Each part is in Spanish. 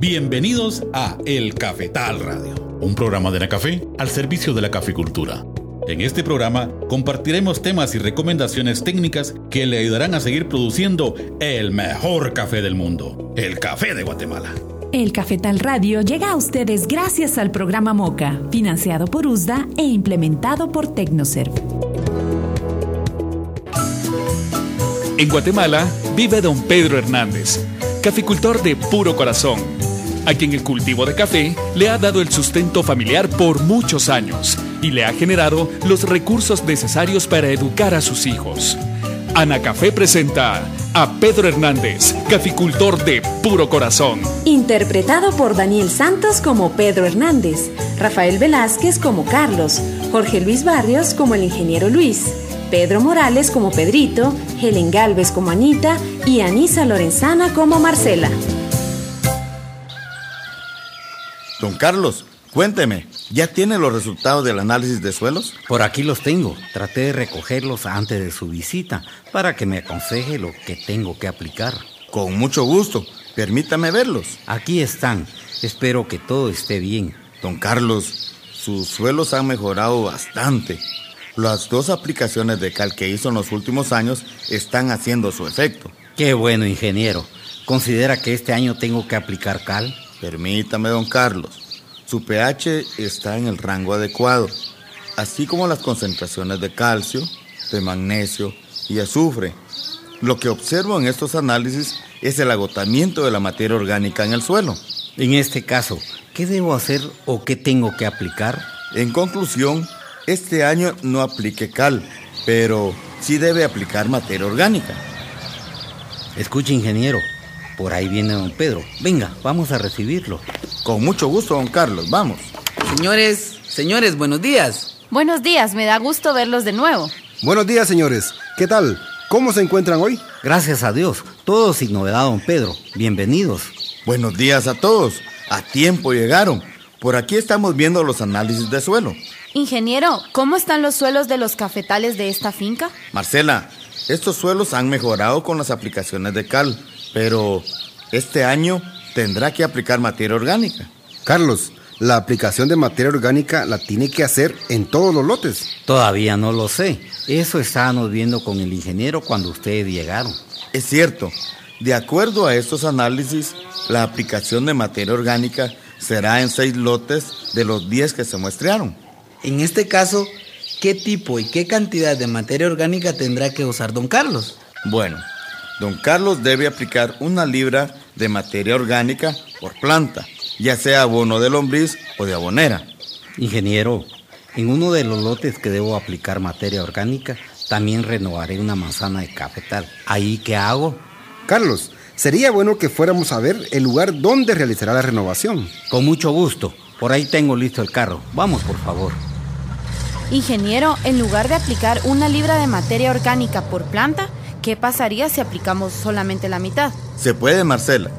Bienvenidos a El Cafetal Radio, un programa de la café al servicio de la caficultura. En este programa compartiremos temas y recomendaciones técnicas que le ayudarán a seguir produciendo el mejor café del mundo, el café de Guatemala. El Cafetal Radio llega a ustedes gracias al programa MOCA, financiado por USDA e implementado por Tecnoserv. En Guatemala vive don Pedro Hernández, caficultor de puro corazón, a quien el cultivo de café le ha dado el sustento familiar por muchos años y le ha generado los recursos necesarios para educar a sus hijos. Ana Café presenta a Pedro Hernández, caficultor de puro corazón. Interpretado por Daniel Santos como Pedro Hernández, Rafael Velázquez como Carlos, Jorge Luis Barrios como el ingeniero Luis, Pedro Morales como Pedrito, Helen Galvez como Anita y Anisa Lorenzana como Marcela. Don Carlos, cuénteme, ¿ya tiene los resultados del análisis de suelos? Por aquí los tengo. Traté de recogerlos antes de su visita para que me aconseje lo que tengo que aplicar. Con mucho gusto. Permítame verlos. Aquí están. Espero que todo esté bien. Don Carlos, sus suelos han mejorado bastante. Las dos aplicaciones de cal que hizo en los últimos años están haciendo su efecto. Qué bueno, ingeniero. ¿Considera que este año tengo que aplicar cal? Permítame, don Carlos. Su pH está en el rango adecuado, así como las concentraciones de calcio, de magnesio y azufre. Lo que observo en estos análisis es el agotamiento de la materia orgánica en el suelo. En este caso, ¿qué debo hacer o qué tengo que aplicar? En conclusión, este año no aplique cal, pero sí debe aplicar materia orgánica. Escuche, ingeniero, por ahí viene don Pedro. Venga, vamos a recibirlo. Con mucho gusto, don Carlos, vamos. Señores, señores, buenos días. Buenos días, me da gusto verlos de nuevo. Buenos días, señores. ¿Qué tal? ¿Cómo se encuentran hoy? Gracias a Dios, todos sin novedad, don Pedro. Bienvenidos. Buenos días a todos. A tiempo llegaron. Por aquí estamos viendo los análisis de suelo. Ingeniero, ¿cómo están los suelos de los cafetales de esta finca? Marcela, estos suelos han mejorado con las aplicaciones de cal, pero este año tendrá que aplicar materia orgánica. Carlos, la aplicación de materia orgánica la tiene que hacer en todos los lotes. Todavía no lo sé. Eso estábamos viendo con el ingeniero cuando ustedes llegaron. Es cierto. De acuerdo a estos análisis, la aplicación de materia orgánica será en seis lotes de los 10 que se muestrearon. En este caso, ¿qué tipo y qué cantidad de materia orgánica tendrá que usar don Carlos? Bueno, don Carlos debe aplicar una libra de materia orgánica por planta, ya sea abono de lombriz o de abonera. Ingeniero, en uno de los lotes que debo aplicar materia orgánica, también renovaré una manzana de cafetal. ¿Ahí qué hago? Carlos, sería bueno que fuéramos a ver el lugar donde realizará la renovación. Con mucho gusto. Por ahí tengo listo el carro. Vamos, por favor. Ingeniero, en lugar de aplicar una libra de materia orgánica por planta, ¿qué pasaría si aplicamos solamente la mitad? Se puede, Marcela.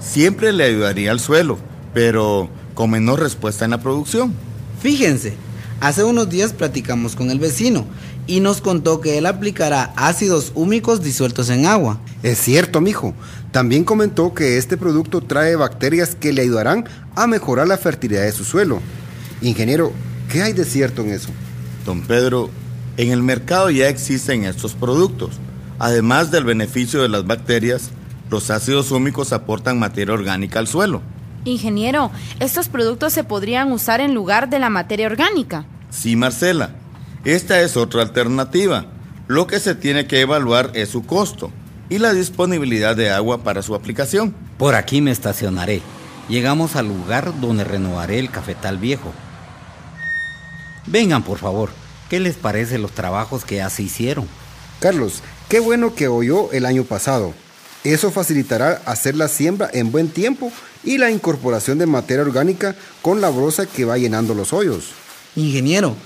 Siempre le ayudaría al suelo, pero con menor respuesta en la producción. Fíjense, hace unos días platicamos con el vecino y nos contó que él aplicará ácidos húmicos disueltos en agua. Es cierto, mijo. También comentó que este producto trae bacterias que le ayudarán a mejorar la fertilidad de su suelo. Ingeniero, ¿qué hay de cierto en eso? Don Pedro, en el mercado ya existen estos productos. Además del beneficio de las bacterias, los ácidos húmicos aportan materia orgánica al suelo. Ingeniero, estos productos se podrían usar en lugar de la materia orgánica. Sí, Marcela. Esta es otra alternativa. Lo que se tiene que evaluar es su costo y la disponibilidad de agua para su aplicación. Por aquí me estacionaré. Llegamos al lugar donde renovaré el cafetal viejo. Vengan, por favor. ¿Qué les parece los trabajos que ya se hicieron? Carlos, qué bueno que oyó el año pasado. Eso facilitará hacer la siembra en buen tiempo y la incorporación de materia orgánica con la brosa que va llenando los hoyos. Ingeniero,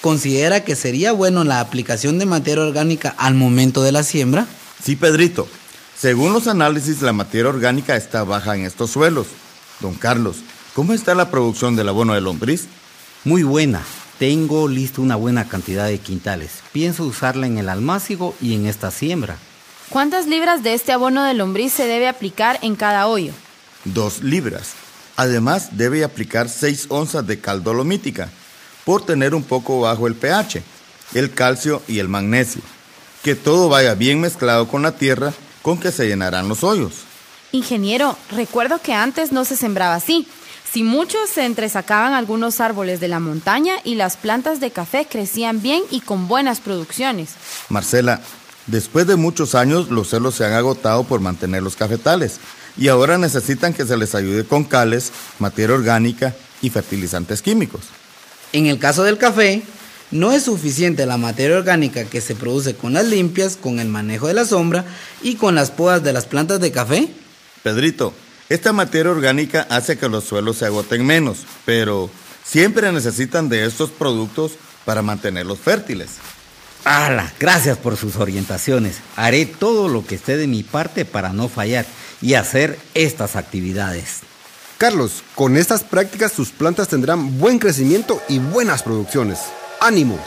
¿considera que sería bueno la aplicación de materia orgánica al momento de la siembra? Sí, Pedrito. Según los análisis, la materia orgánica está baja en estos suelos. Don Carlos, ¿cómo está la producción del abono de lombriz? Muy buena. Tengo listo una buena cantidad de quintales. Pienso usarla en el almácigo y en esta siembra. ¿Cuántas libras de este abono de lombriz se debe aplicar en cada hoyo? 2 libras. Además, debe aplicar 6 onzas de cal dolomítica por tener un poco bajo el pH, el calcio y el magnesio. Que todo vaya bien mezclado con la tierra con que se llenarán los hoyos. Ingeniero, recuerdo que antes no se sembraba así. Si muchos se entresacaban algunos árboles de la montaña y las plantas de café crecían bien y con buenas producciones. Marcela, después de muchos años los celos se han agotado por mantener los cafetales y ahora necesitan que se les ayude con cales, materia orgánica y fertilizantes químicos. En el caso del café, no es suficiente la materia orgánica que se produce con las limpias, con el manejo de la sombra y con las podas de las plantas de café. Pedrito, esta materia orgánica hace que los suelos se agoten menos, pero siempre necesitan de estos productos para mantenerlos fértiles. ¡Hala! Gracias por sus orientaciones. Haré todo lo que esté de mi parte para no fallar y hacer estas actividades. Carlos, con estas prácticas sus plantas tendrán buen crecimiento y buenas producciones. ¡Ánimo!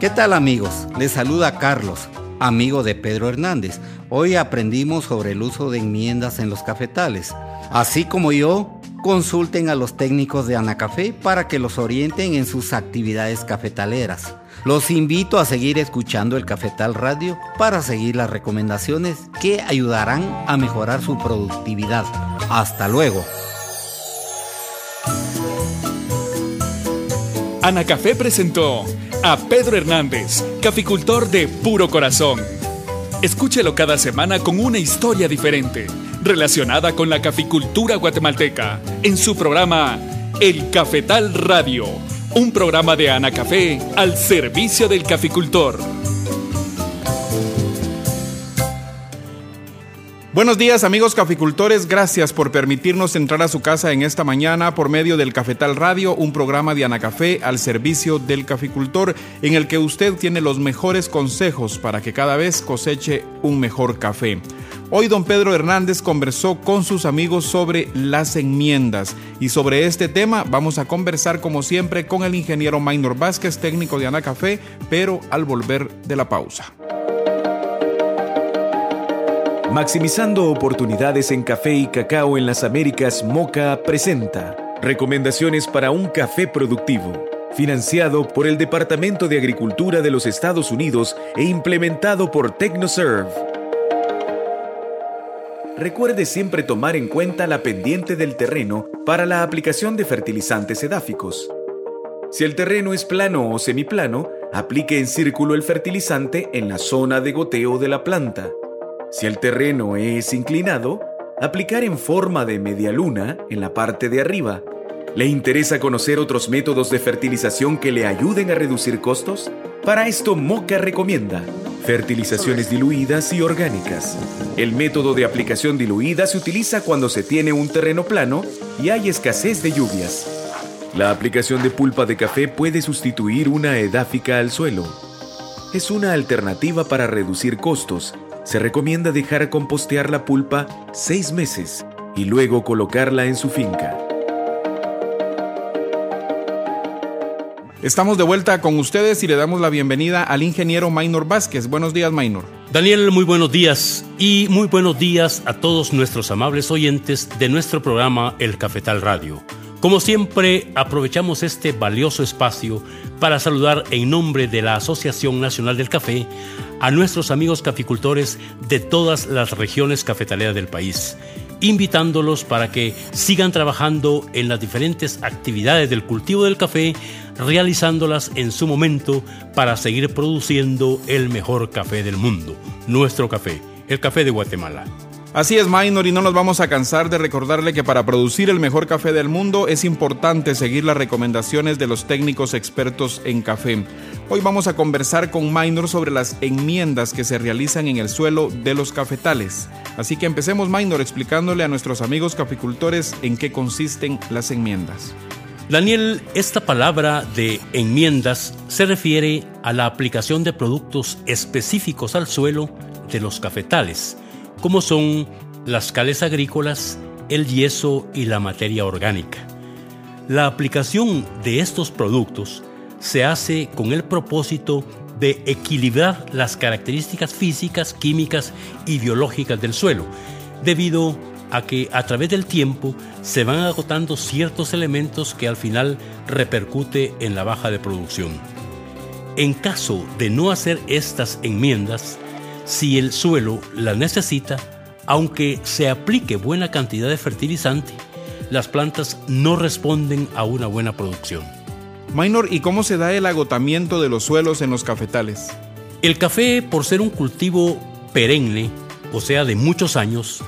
¿Qué tal amigos? Les saluda Carlos, amigo de Pedro Hernández. Hoy aprendimos sobre el uso de enmiendas en los cafetales. Así como yo, consulten a los técnicos de Anacafé para que los orienten en sus actividades cafetaleras. Los invito a seguir escuchando el Cafetal Radio para seguir las recomendaciones que ayudarán a mejorar su productividad. Hasta luego. Anacafé presentó a Pedro Hernández, caficultor de puro corazón. Escúchelo cada semana con una historia diferente, relacionada con la caficultura guatemalteca, en su programa El Cafetal Radio, un programa de Anacafé al servicio del caficultor. Buenos días amigos caficultores, gracias por permitirnos entrar a su casa en esta mañana por medio del Cafetal Radio, un programa de Anacafé al servicio del caficultor en el que usted tiene los mejores consejos para que cada vez coseche un mejor café. Hoy don Pedro Hernández conversó con sus amigos sobre las enmiendas y sobre este tema vamos a conversar como siempre con el ingeniero Maynor Vázquez, técnico de Anacafé, pero al volver de la pausa. Maximizando oportunidades en café y cacao en las Américas, Moca presenta Recomendaciones para un café productivo, financiado por el Departamento de Agricultura de los Estados Unidos e implementado por TechnoServe. Recuerde siempre tomar en cuenta la pendiente del terreno para la aplicación de fertilizantes edáficos. Si el terreno es plano o semiplano, aplique en círculo el fertilizante en la zona de goteo de la planta. Si el terreno es inclinado, aplicar en forma de media luna en la parte de arriba. ¿Le interesa conocer otros métodos de fertilización que le ayuden a reducir costos? Para esto Moca recomienda fertilizaciones diluidas y orgánicas. El método de aplicación diluida se utiliza cuando se tiene un terreno plano y hay escasez de lluvias. La aplicación de pulpa de café puede sustituir una edáfica al suelo. Es una alternativa para reducir costos se recomienda dejar compostear la pulpa seis meses y luego colocarla en su finca. Estamos de vuelta con ustedes y le damos la bienvenida al ingeniero Maynor Vázquez. Buenos días, Maynor. Daniel, muy buenos días y muy buenos días a todos nuestros amables oyentes de nuestro programa El Cafetal Radio. Como siempre, aprovechamos este valioso espacio para saludar en nombre de la Asociación Nacional del Café a nuestros amigos caficultores de todas las regiones cafetaleras del país, invitándolos para que sigan trabajando en las diferentes actividades del cultivo del café, realizándolas en su momento para seguir produciendo el mejor café del mundo, nuestro café, el café de Guatemala. Así es, Minor, y no nos vamos a cansar de recordarle que para producir el mejor café del mundo es importante seguir las recomendaciones de los técnicos expertos en café. Hoy vamos a conversar con Minor sobre las enmiendas que se realizan en el suelo de los cafetales. Así que empecemos, Minor, explicándole a nuestros amigos caficultores en qué consisten las enmiendas. Daniel, esta palabra de enmiendas se refiere a la aplicación de productos específicos al suelo de los cafetales como son las cales agrícolas, el yeso y la materia orgánica. La aplicación de estos productos se hace con el propósito de equilibrar las características físicas, químicas y biológicas del suelo, debido a que a través del tiempo se van agotando ciertos elementos que al final repercute en la baja de producción. En caso de no hacer estas enmiendas, si el suelo la necesita, aunque se aplique buena cantidad de fertilizante, las plantas no responden a una buena producción. Minor, ¿y cómo se da el agotamiento de los suelos en los cafetales? El café, por ser un cultivo perenne, o sea, de muchos años,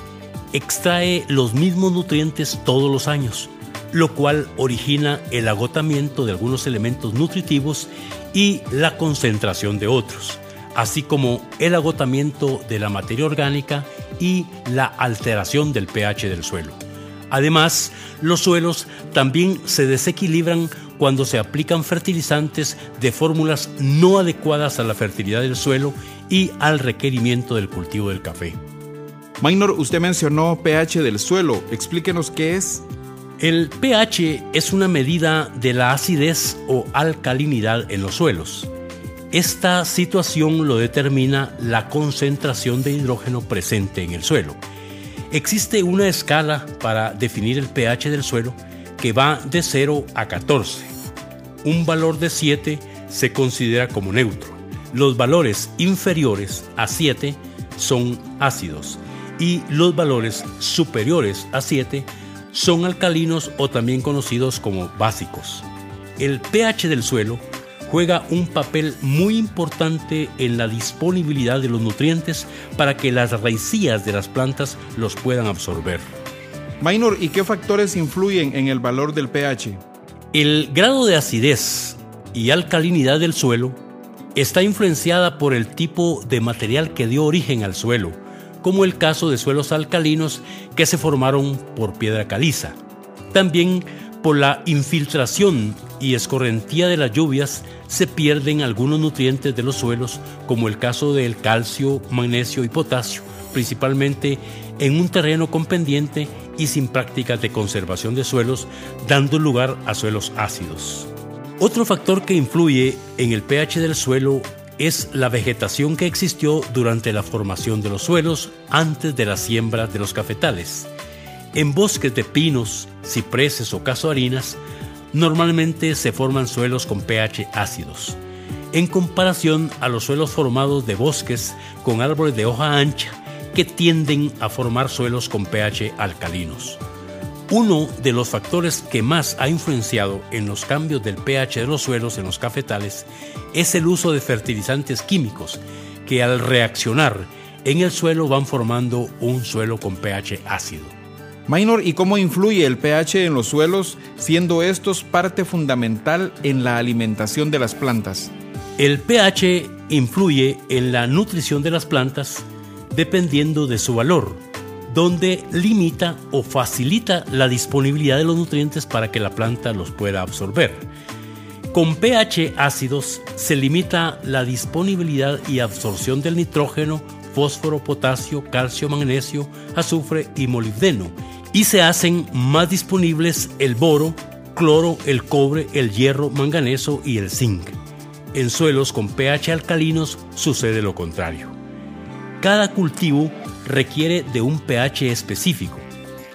extrae los mismos nutrientes todos los años, lo cual origina el agotamiento de algunos elementos nutritivos y la concentración de otros, así como el agotamiento de la materia orgánica y la alteración del pH del suelo. Además, los suelos también se desequilibran cuando se aplican fertilizantes de fórmulas no adecuadas a la fertilidad del suelo y al requerimiento del cultivo del café. Minor, usted mencionó pH del suelo. Explíquenos qué es. El pH es una medida de la acidez o alcalinidad en los suelos. Esta situación lo determina la concentración de hidrógeno presente en el suelo. Existe una escala para definir el pH del suelo que va de 0 a 14. Un valor de 7 se considera como neutro. Los valores inferiores a 7 son ácidos y los valores superiores a 7 son alcalinos o también conocidos como básicos. El pH del suelo juega un papel muy importante en la disponibilidad de los nutrientes para que las raicillas de las plantas los puedan absorber. Minor, ¿y qué factores influyen en el valor del pH? El grado de acidez y alcalinidad del suelo está influenciada por el tipo de material que dio origen al suelo, como el caso de suelos alcalinos que se formaron por piedra caliza. También por la infiltración y escorrentía de las lluvias se pierden algunos nutrientes de los suelos, como el caso del calcio, magnesio y potasio, principalmente en un terreno con pendiente y sin prácticas de conservación de suelos, dando lugar a suelos ácidos. Otro factor que influye en el pH del suelo es la vegetación que existió durante la formación de los suelos antes de la siembra de los cafetales. En bosques de pinos, cipreses o casuarinas, normalmente se forman suelos con pH ácidos, en comparación a los suelos formados de bosques con árboles de hoja ancha que tienden a formar suelos con pH alcalinos. Uno de los factores que más ha influenciado en los cambios del pH de los suelos en los cafetales es el uso de fertilizantes químicos que al reaccionar en el suelo van formando un suelo con pH ácido. Minor, ¿y cómo influye el pH en los suelos, siendo estos parte fundamental en la alimentación de las plantas? El pH influye en la nutrición de las plantas dependiendo de su valor donde limita o facilita la disponibilidad de los nutrientes para que la planta los pueda absorber. Con pH ácidos se limita la disponibilidad y absorción del nitrógeno, fósforo, potasio, calcio, magnesio, azufre y molibdeno, y se hacen más disponibles el boro, cloro, el cobre, el hierro, manganeso y el zinc. En suelos con pH alcalinos sucede lo contrario. Cada cultivo requiere de un pH específico.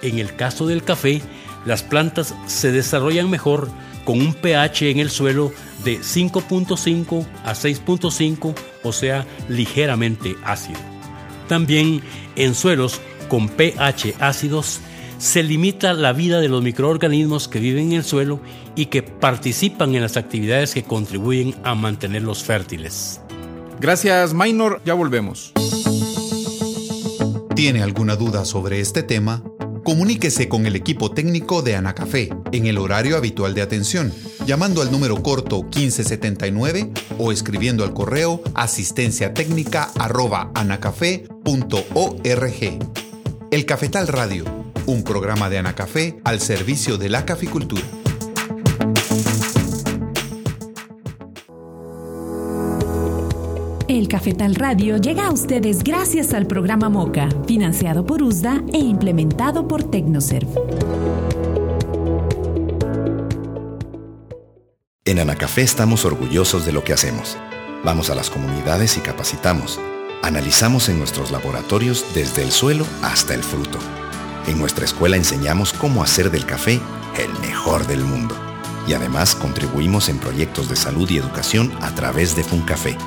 En el caso del café, las plantas se desarrollan mejor con un pH en el suelo de 5.5 a 6.5, o sea, ligeramente ácido. También en suelos con pH ácidos se limita la vida de los microorganismos que viven en el suelo y que participan en las actividades que contribuyen a mantenerlos fértiles. Gracias, Minor. Ya volvemos tiene alguna duda sobre este tema, comuníquese con el equipo técnico de Anacafé en el horario habitual de atención, llamando al número corto 1579 o escribiendo al correo asistencia técnica El Cafetal Radio, un programa de Anacafé al servicio de la caficultura. El Cafetal Radio llega a ustedes gracias al programa MOCA, financiado por USDA e implementado por Tecnoserv. En Anacafé estamos orgullosos de lo que hacemos. Vamos a las comunidades y capacitamos. Analizamos en nuestros laboratorios desde el suelo hasta el fruto. En nuestra escuela enseñamos cómo hacer del café el mejor del mundo. Y además contribuimos en proyectos de salud y educación a través de FunCafé.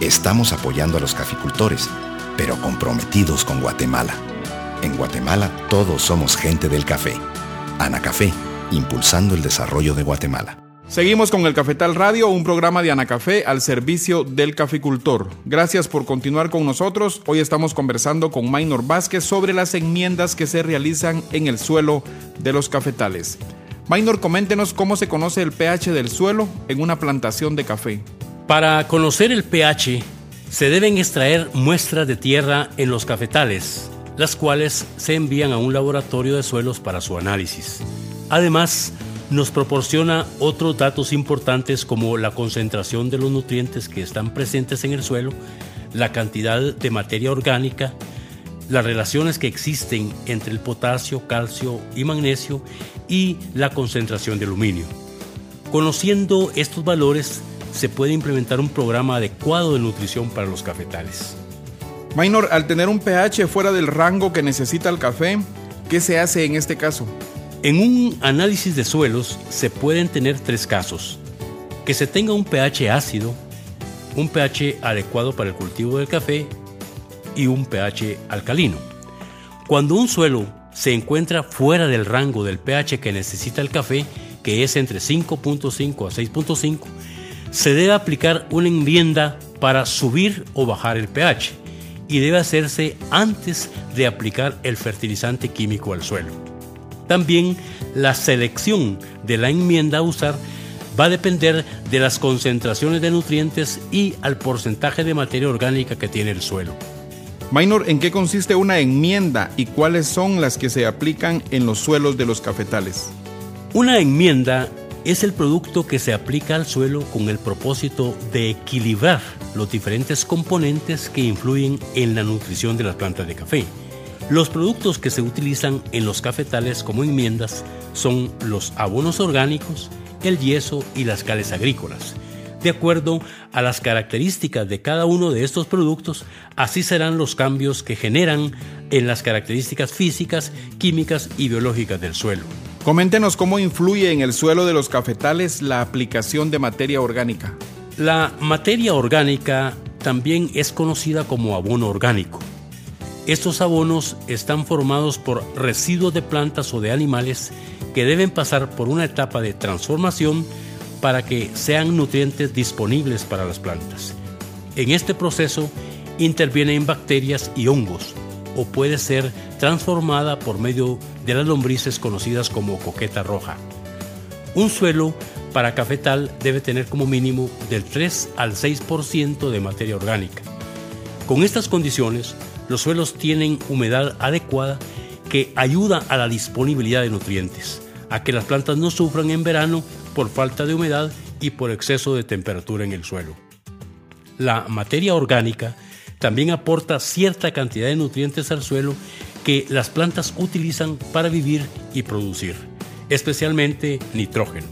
Estamos apoyando a los caficultores, pero comprometidos con Guatemala. En Guatemala todos somos gente del café. Ana Café, impulsando el desarrollo de Guatemala. Seguimos con el Cafetal Radio, un programa de Anacafé al servicio del caficultor. Gracias por continuar con nosotros. Hoy estamos conversando con Maynor Vázquez sobre las enmiendas que se realizan en el suelo de los cafetales. Maynor, coméntenos cómo se conoce el pH del suelo en una plantación de café. Para conocer el pH, se deben extraer muestras de tierra en los cafetales, las cuales se envían a un laboratorio de suelos para su análisis. Además, nos proporciona otros datos importantes como la concentración de los nutrientes que están presentes en el suelo, la cantidad de materia orgánica, las relaciones que existen entre el potasio, calcio y magnesio y la concentración de aluminio. Conociendo estos valores, se puede implementar un programa adecuado de nutrición para los cafetales. Minor, al tener un pH fuera del rango que necesita el café, ¿qué se hace en este caso? En un análisis de suelos se pueden tener tres casos. Que se tenga un pH ácido, un pH adecuado para el cultivo del café y un pH alcalino. Cuando un suelo se encuentra fuera del rango del pH que necesita el café, que es entre 5.5 a 6.5, se debe aplicar una enmienda para subir o bajar el pH y debe hacerse antes de aplicar el fertilizante químico al suelo. También la selección de la enmienda a usar va a depender de las concentraciones de nutrientes y al porcentaje de materia orgánica que tiene el suelo. Minor, ¿en qué consiste una enmienda y cuáles son las que se aplican en los suelos de los cafetales? Una enmienda es el producto que se aplica al suelo con el propósito de equilibrar los diferentes componentes que influyen en la nutrición de las plantas de café. Los productos que se utilizan en los cafetales como enmiendas son los abonos orgánicos, el yeso y las cales agrícolas. De acuerdo a las características de cada uno de estos productos, así serán los cambios que generan en las características físicas, químicas y biológicas del suelo. Coméntenos cómo influye en el suelo de los cafetales la aplicación de materia orgánica. La materia orgánica también es conocida como abono orgánico. Estos abonos están formados por residuos de plantas o de animales que deben pasar por una etapa de transformación para que sean nutrientes disponibles para las plantas. En este proceso intervienen bacterias y hongos o puede ser transformada por medio de las lombrices conocidas como coqueta roja. Un suelo para cafetal debe tener como mínimo del 3 al 6% de materia orgánica. Con estas condiciones, los suelos tienen humedad adecuada que ayuda a la disponibilidad de nutrientes, a que las plantas no sufran en verano por falta de humedad y por exceso de temperatura en el suelo. La materia orgánica también aporta cierta cantidad de nutrientes al suelo que las plantas utilizan para vivir y producir, especialmente nitrógeno.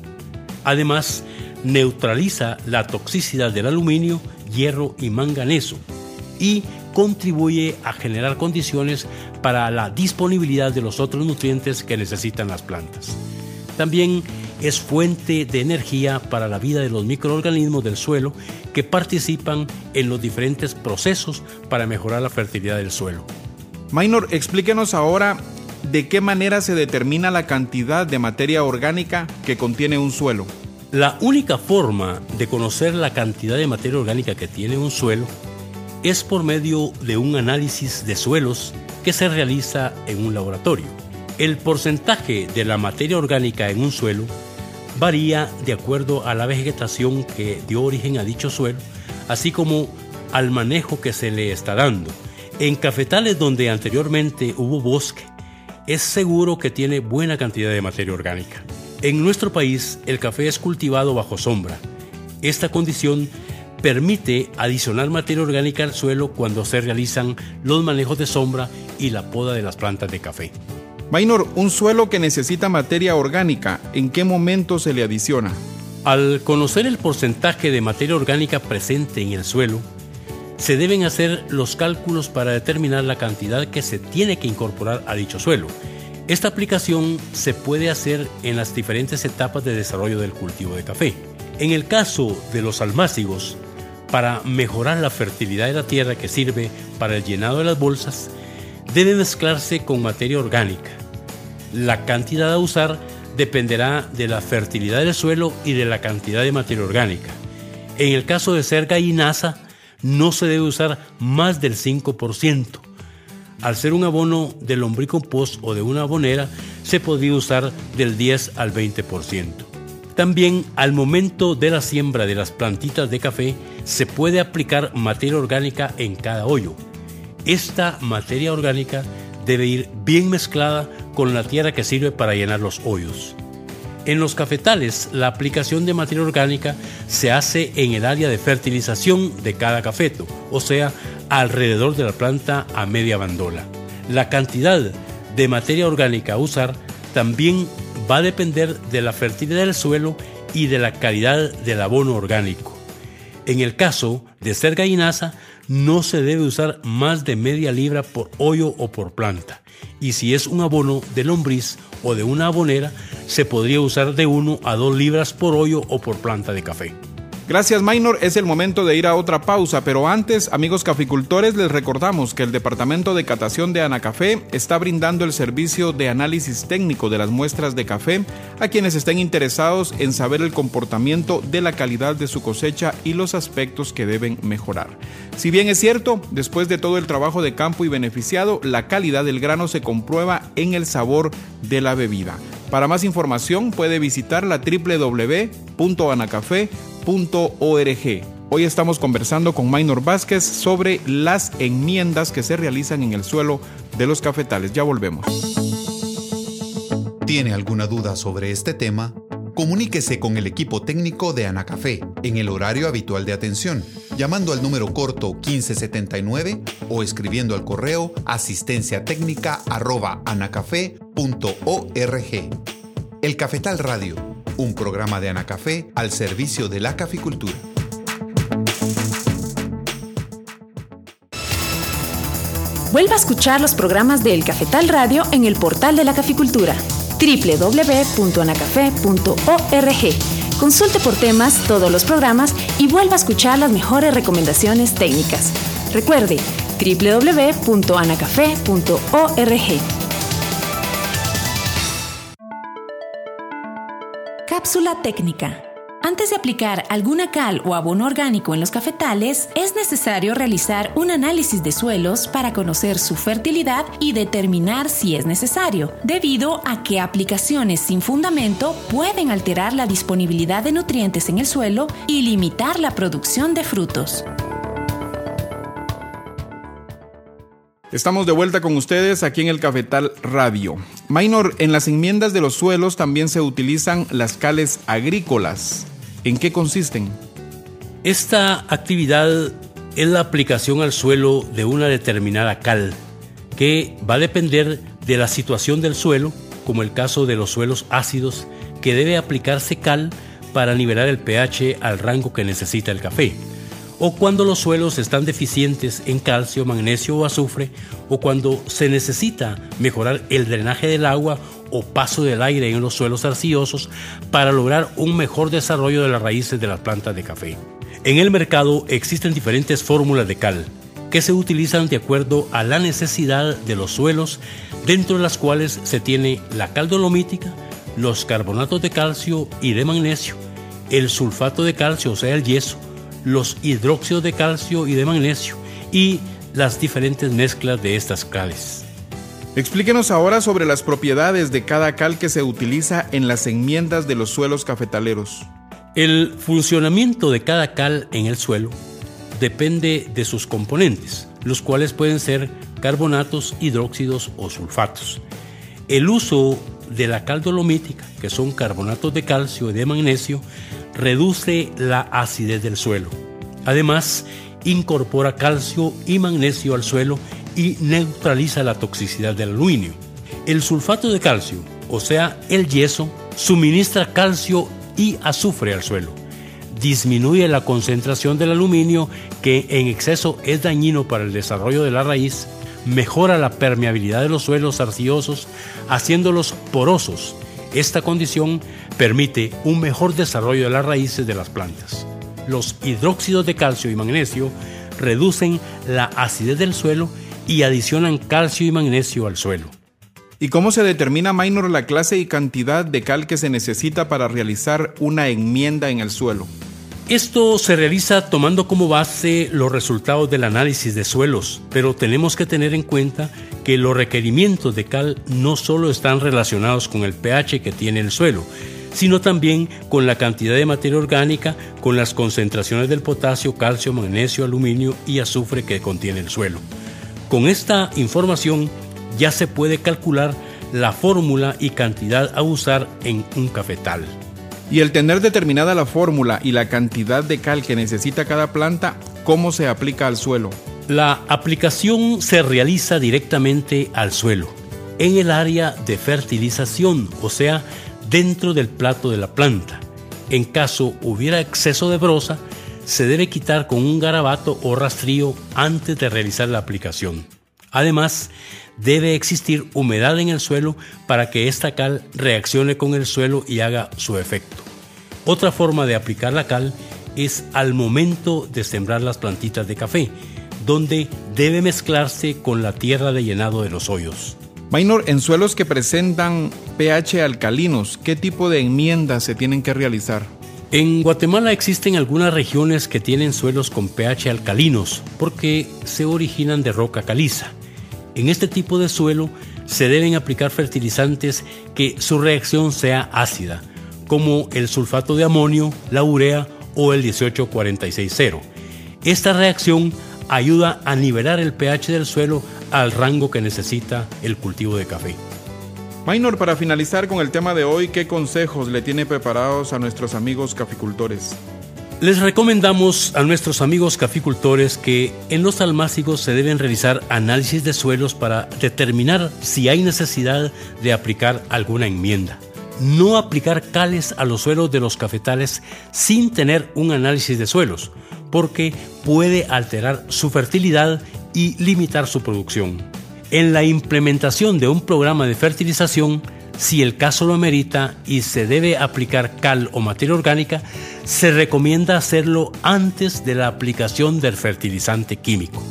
Además, neutraliza la toxicidad del aluminio, hierro y manganeso y contribuye a generar condiciones para la disponibilidad de los otros nutrientes que necesitan las plantas. También es fuente de energía para la vida de los microorganismos del suelo que participan en los diferentes procesos para mejorar la fertilidad del suelo. Minor, explíquenos ahora de qué manera se determina la cantidad de materia orgánica que contiene un suelo. La única forma de conocer la cantidad de materia orgánica que tiene un suelo es por medio de un análisis de suelos que se realiza en un laboratorio. El porcentaje de la materia orgánica en un suelo varía de acuerdo a la vegetación que dio origen a dicho suelo, así como al manejo que se le está dando. En cafetales donde anteriormente hubo bosque, es seguro que tiene buena cantidad de materia orgánica. En nuestro país, el café es cultivado bajo sombra. Esta condición permite adicionar materia orgánica al suelo cuando se realizan los manejos de sombra y la poda de las plantas de café. Maynor, un suelo que necesita materia orgánica, ¿en qué momento se le adiciona? Al conocer el porcentaje de materia orgánica presente en el suelo, se deben hacer los cálculos para determinar la cantidad que se tiene que incorporar a dicho suelo. Esta aplicación se puede hacer en las diferentes etapas de desarrollo del cultivo de café. En el caso de los almácigos, para mejorar la fertilidad de la tierra que sirve para el llenado de las bolsas, debe mezclarse con materia orgánica. La cantidad a usar dependerá de la fertilidad del suelo y de la cantidad de materia orgánica. En el caso de ser gallinaza, no se debe usar más del 5%. Al ser un abono de lombricompost o de una abonera, se podría usar del 10 al 20%. También al momento de la siembra de las plantitas de café, se puede aplicar materia orgánica en cada hoyo. Esta materia orgánica debe ir bien mezclada con la tierra que sirve para llenar los hoyos. En los cafetales, la aplicación de materia orgánica se hace en el área de fertilización de cada cafeto, o sea, alrededor de la planta a media bandola. La cantidad de materia orgánica a usar también va a depender de la fertilidad del suelo y de la calidad del abono orgánico. En el caso de ser gallinaza, no se debe usar más de media libra por hoyo o por planta. Y si es un abono de lombriz o de una abonera, se podría usar de 1 a 2 libras por hoyo o por planta de café. Gracias, Minor. Es el momento de ir a otra pausa, pero antes, amigos caficultores, les recordamos que el Departamento de Catación de Anacafé está brindando el servicio de análisis técnico de las muestras de café a quienes estén interesados en saber el comportamiento de la calidad de su cosecha y los aspectos que deben mejorar. Si bien es cierto, después de todo el trabajo de campo y beneficiado, la calidad del grano se comprueba en el sabor de la bebida. Para más información puede visitar la www.anacafé.com Hoy estamos conversando con Maynor Vázquez sobre las enmiendas que se realizan en el suelo de los cafetales. Ya volvemos. ¿Tiene alguna duda sobre este tema? Comuníquese con el equipo técnico de Anacafé en el horario habitual de atención, llamando al número corto 1579 o escribiendo al correo asistencia técnica El Cafetal Radio un programa de Anacafé al servicio de la caficultura. Vuelva a escuchar los programas de El Cafetal Radio en el portal de la caficultura www.anacafé.org. Consulte por temas todos los programas y vuelva a escuchar las mejores recomendaciones técnicas. Recuerde www.anacafé.org. Cápsula técnica. Antes de aplicar alguna cal o abono orgánico en los cafetales, es necesario realizar un análisis de suelos para conocer su fertilidad y determinar si es necesario, debido a que aplicaciones sin fundamento pueden alterar la disponibilidad de nutrientes en el suelo y limitar la producción de frutos. Estamos de vuelta con ustedes aquí en el Cafetal Radio. Minor, en las enmiendas de los suelos también se utilizan las cales agrícolas. ¿En qué consisten? Esta actividad es la aplicación al suelo de una determinada cal, que va a depender de la situación del suelo, como el caso de los suelos ácidos, que debe aplicarse cal para nivelar el pH al rango que necesita el café o cuando los suelos están deficientes en calcio, magnesio o azufre, o cuando se necesita mejorar el drenaje del agua o paso del aire en los suelos arcillosos para lograr un mejor desarrollo de las raíces de las plantas de café. En el mercado existen diferentes fórmulas de cal que se utilizan de acuerdo a la necesidad de los suelos, dentro de las cuales se tiene la cal dolomítica, los carbonatos de calcio y de magnesio, el sulfato de calcio, o sea, el yeso, los hidróxidos de calcio y de magnesio y las diferentes mezclas de estas cales. Explíquenos ahora sobre las propiedades de cada cal que se utiliza en las enmiendas de los suelos cafetaleros. El funcionamiento de cada cal en el suelo depende de sus componentes, los cuales pueden ser carbonatos, hidróxidos o sulfatos. El uso de la cal dolomítica, que son carbonatos de calcio y de magnesio, reduce la acidez del suelo. Además, incorpora calcio y magnesio al suelo y neutraliza la toxicidad del aluminio. El sulfato de calcio, o sea, el yeso, suministra calcio y azufre al suelo. disminuye la concentración del aluminio que en exceso es dañino para el desarrollo de la raíz, mejora la permeabilidad de los suelos arcillosos, haciéndolos porosos. Esta condición permite un mejor desarrollo de las raíces de las plantas. Los hidróxidos de calcio y magnesio reducen la acidez del suelo y adicionan calcio y magnesio al suelo. ¿Y cómo se determina, Minor, la clase y cantidad de cal que se necesita para realizar una enmienda en el suelo? Esto se realiza tomando como base los resultados del análisis de suelos, pero tenemos que tener en cuenta que los requerimientos de cal no solo están relacionados con el pH que tiene el suelo, sino también con la cantidad de materia orgánica, con las concentraciones del potasio, calcio, magnesio, aluminio y azufre que contiene el suelo. Con esta información ya se puede calcular la fórmula y cantidad a usar en un cafetal. Y el tener determinada la fórmula y la cantidad de cal que necesita cada planta, ¿cómo se aplica al suelo? La aplicación se realiza directamente al suelo, en el área de fertilización, o sea, dentro del plato de la planta. En caso hubiera exceso de brosa, se debe quitar con un garabato o rastrillo antes de realizar la aplicación. Además, debe existir humedad en el suelo para que esta cal reaccione con el suelo y haga su efecto. Otra forma de aplicar la cal es al momento de sembrar las plantitas de café, donde debe mezclarse con la tierra de llenado de los hoyos. Minor, en suelos que presentan pH alcalinos, ¿qué tipo de enmiendas se tienen que realizar? En Guatemala existen algunas regiones que tienen suelos con pH alcalinos porque se originan de roca caliza. En este tipo de suelo se deben aplicar fertilizantes que su reacción sea ácida, como el sulfato de amonio, la urea o el 18460. Esta reacción ayuda a nivelar el pH del suelo al rango que necesita el cultivo de café. Minor, para finalizar con el tema de hoy, ¿qué consejos le tiene preparados a nuestros amigos caficultores? Les recomendamos a nuestros amigos caficultores que en los almácigos se deben realizar análisis de suelos para determinar si hay necesidad de aplicar alguna enmienda. No aplicar cales a los suelos de los cafetales sin tener un análisis de suelos, porque puede alterar su fertilidad y limitar su producción. En la implementación de un programa de fertilización, si el caso lo amerita y se debe aplicar cal o materia orgánica, se recomienda hacerlo antes de la aplicación del fertilizante químico.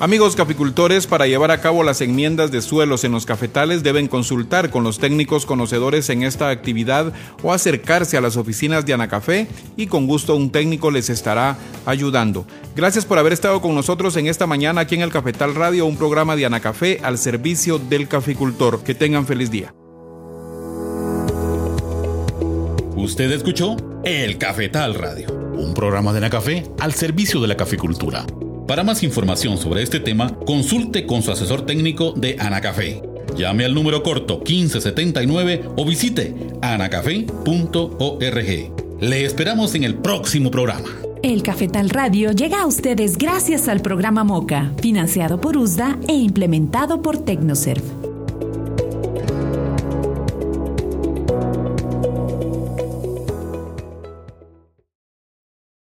Amigos caficultores, para llevar a cabo las enmiendas de suelos en los cafetales deben consultar con los técnicos conocedores en esta actividad o acercarse a las oficinas de Anacafé y con gusto un técnico les estará ayudando. Gracias por haber estado con nosotros en esta mañana aquí en el Cafetal Radio, un programa de Anacafé al servicio del caficultor. Que tengan feliz día. Usted escuchó El Cafetal Radio, un programa de Nacafé al servicio de la caficultura. Para más información sobre este tema, consulte con su asesor técnico de Anacafé. Llame al número corto 1579 o visite anacafé.org. Le esperamos en el próximo programa. El Cafetal Radio llega a ustedes gracias al programa MOCA, financiado por USDA e implementado por Tecnoserv.